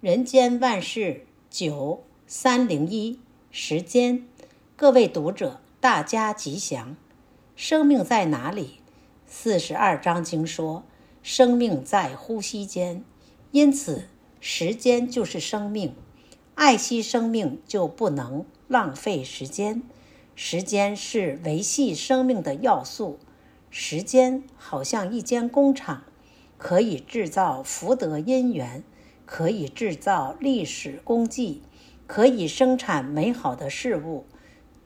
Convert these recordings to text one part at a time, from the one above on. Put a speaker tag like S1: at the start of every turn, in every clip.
S1: 人间万事九三零一时间，各位读者，大家吉祥。生命在哪里？四十二章经说，生命在呼吸间，因此时间就是生命。爱惜生命就不能浪费时间，时间是维系生命的要素。时间好像一间工厂，可以制造福德因缘。可以制造历史功绩，可以生产美好的事物，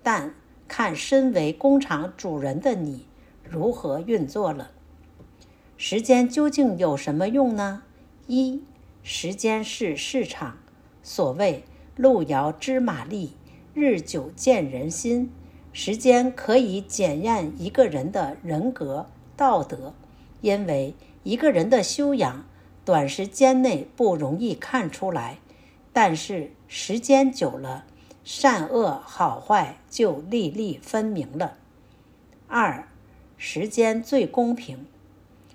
S1: 但看身为工厂主人的你如何运作了。时间究竟有什么用呢？一，时间是市场。所谓路遥知马力，日久见人心。时间可以检验一个人的人格道德，因为一个人的修养。短时间内不容易看出来，但是时间久了，善恶好坏就粒粒分明了。二，时间最公平，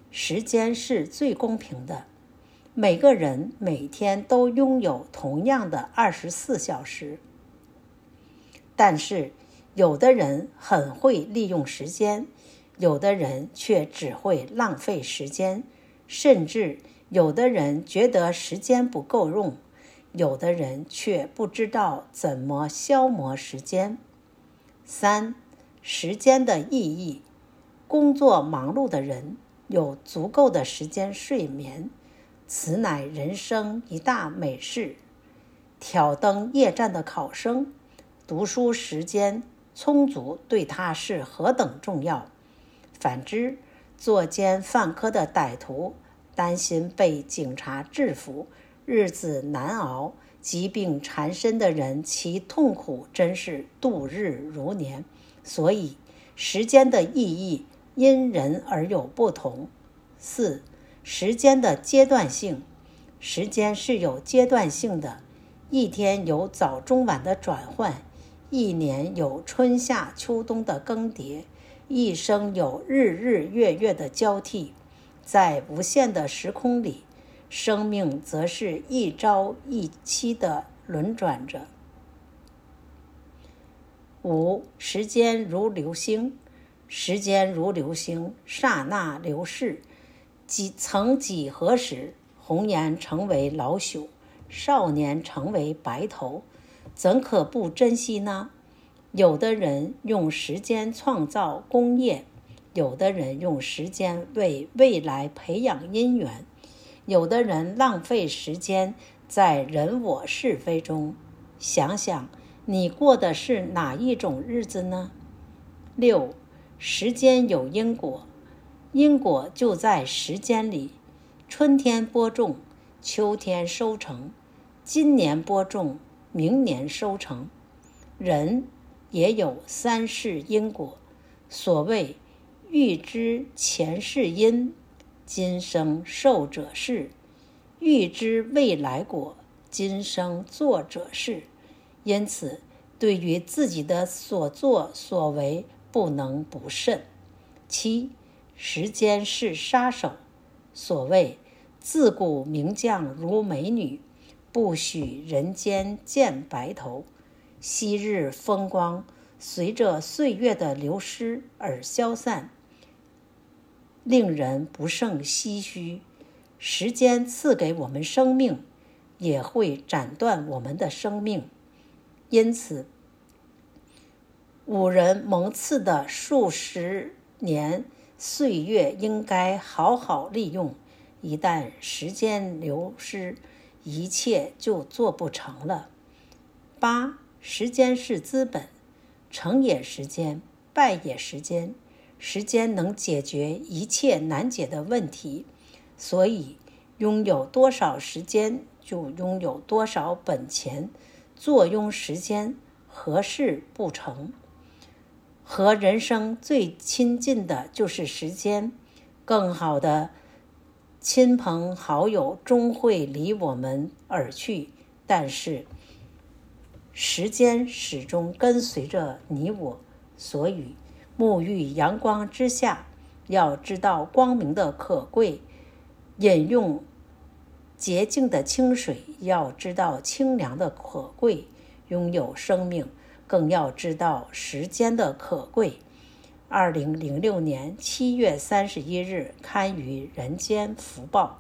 S1: 时间是最公平的，每个人每天都拥有同样的二十四小时，但是有的人很会利用时间，有的人却只会浪费时间，甚至。有的人觉得时间不够用，有的人却不知道怎么消磨时间。三、时间的意义。工作忙碌的人有足够的时间睡眠，此乃人生一大美事。挑灯夜战的考生，读书时间充足对他是何等重要。反之，作奸犯科的歹徒。担心被警察制服，日子难熬；疾病缠身的人，其痛苦真是度日如年。所以，时间的意义因人而有不同。四、时间的阶段性，时间是有阶段性的，一天有早中晚的转换，一年有春夏秋冬的更迭，一生有日日月月的交替。在无限的时空里，生命则是一朝一夕的轮转着。五，时间如流星，时间如流星，刹那流逝。几曾几何时，红颜成为老朽，少年成为白头，怎可不珍惜呢？有的人用时间创造功业。有的人用时间为未来培养姻缘，有的人浪费时间在人我是非中。想想你过的是哪一种日子呢？六，时间有因果，因果就在时间里。春天播种，秋天收成；今年播种，明年收成。人也有三世因果，所谓。欲知前世因，今生受者是；欲知未来果，今生作者是。因此，对于自己的所作所为，不能不慎。七，时间是杀手。所谓自古名将如美女，不许人间见白头。昔日风光，随着岁月的流失而消散。令人不胜唏嘘，时间赐给我们生命，也会斩断我们的生命。因此，五人蒙赐的数十年岁月应该好好利用。一旦时间流失，一切就做不成了。八，时间是资本，成也时间，败也时间。时间能解决一切难解的问题，所以拥有多少时间就拥有多少本钱。坐拥时间，何事不成？和人生最亲近的就是时间，更好的亲朋好友终会离我们而去，但是时间始终跟随着你我，所以。沐浴阳光之下，要知道光明的可贵。饮用洁净的清水要知道清凉的可贵，拥有生命更要知道时间的可贵。二零零六年七月三十一日刊于《人间福报》。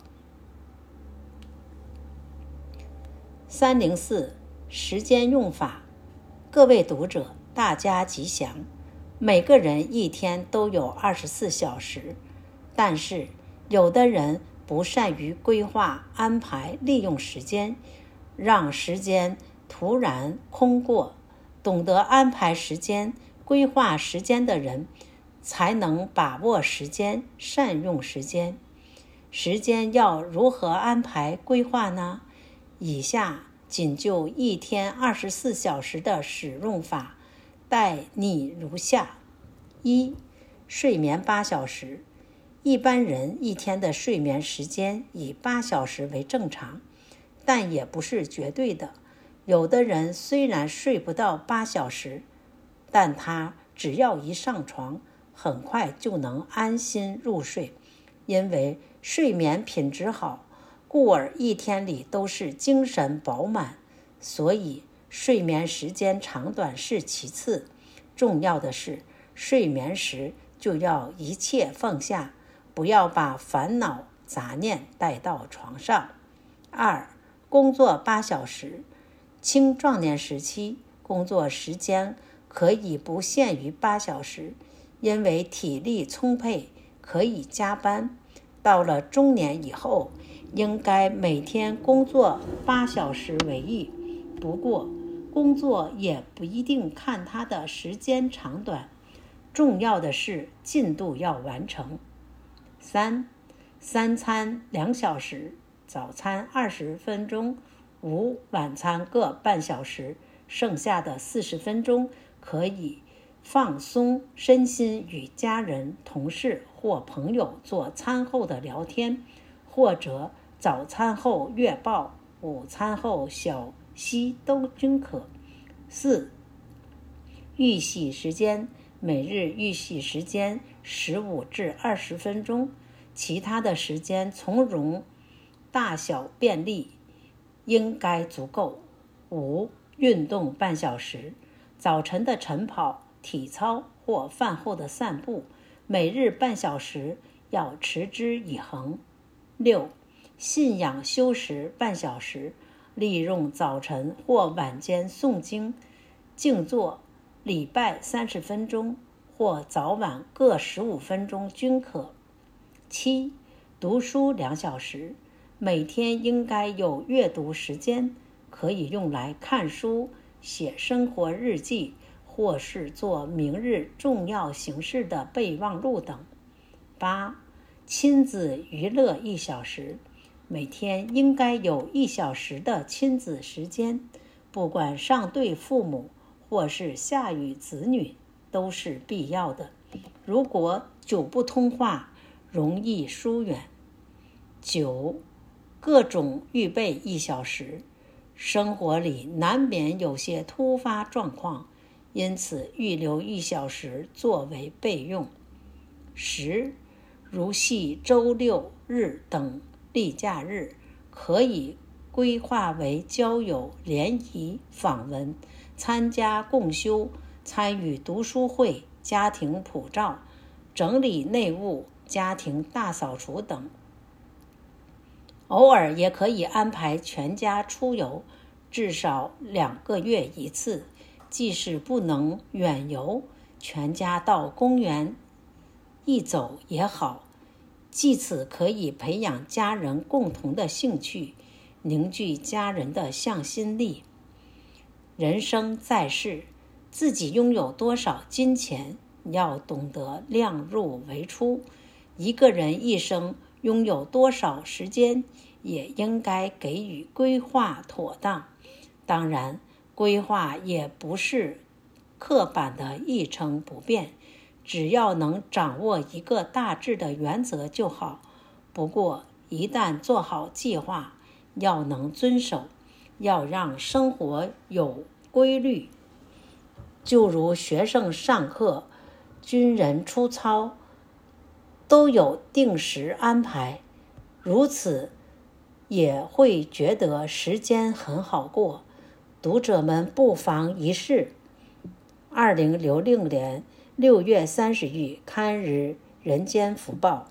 S1: 三零四时间用法，各位读者，大家吉祥。每个人一天都有二十四小时，但是有的人不善于规划、安排、利用时间，让时间突然空过。懂得安排时间、规划时间的人，才能把握时间、善用时间。时间要如何安排规划呢？以下仅就一天二十四小时的使用法，待你如下：一、睡眠八小时。一般人一天的睡眠时间以八小时为正常，但也不是绝对的。有的人虽然睡不到八小时，但他只要一上床，很快就能安心入睡，因为睡眠品质好。故而一天里都是精神饱满，所以睡眠时间长短是其次，重要的是睡眠时就要一切放下，不要把烦恼杂念带到床上。二、工作八小时，青壮年时期工作时间可以不限于八小时，因为体力充沛，可以加班。到了中年以后，应该每天工作八小时为宜，不过工作也不一定看它的时间长短，重要的是进度要完成。三，三餐两小时，早餐二十分钟，午晚餐各半小时，剩下的四十分钟可以放松身心，与家人、同事或朋友做餐后的聊天。或者早餐后阅报，午餐后小息都均可。四、预洗时间，每日预洗时间十五至二十分钟，其他的时间从容，大小便利，应该足够。五、运动半小时，早晨的晨跑、体操或饭后的散步，每日半小时，要持之以恒。六、信仰修持半小时，利用早晨或晚间诵经、静坐、礼拜三十分钟，或早晚各十五分钟均可。七、读书两小时，每天应该有阅读时间，可以用来看书、写生活日记，或是做明日重要行事的备忘录等。八、亲子娱乐一小时，每天应该有一小时的亲子时间，不管上对父母或是下与子女，都是必要的。如果久不通话，容易疏远。九，各种预备一小时，生活里难免有些突发状况，因此预留一小时作为备用。十。如系周六日等例假日，可以规划为交友、联谊、访问、参加共修、参与读书会、家庭普照、整理内务、家庭大扫除等。偶尔也可以安排全家出游，至少两个月一次。即使不能远游，全家到公园。一走也好，借此可以培养家人共同的兴趣，凝聚家人的向心力。人生在世，自己拥有多少金钱，要懂得量入为出；一个人一生拥有多少时间，也应该给予规划妥当。当然，规划也不是刻板的一成不变。只要能掌握一个大致的原则就好。不过，一旦做好计划，要能遵守，要让生活有规律。就如学生上课、军人出操，都有定时安排。如此，也会觉得时间很好过。读者们不妨一试。二零零六年六月三十日刊日《人间福报》。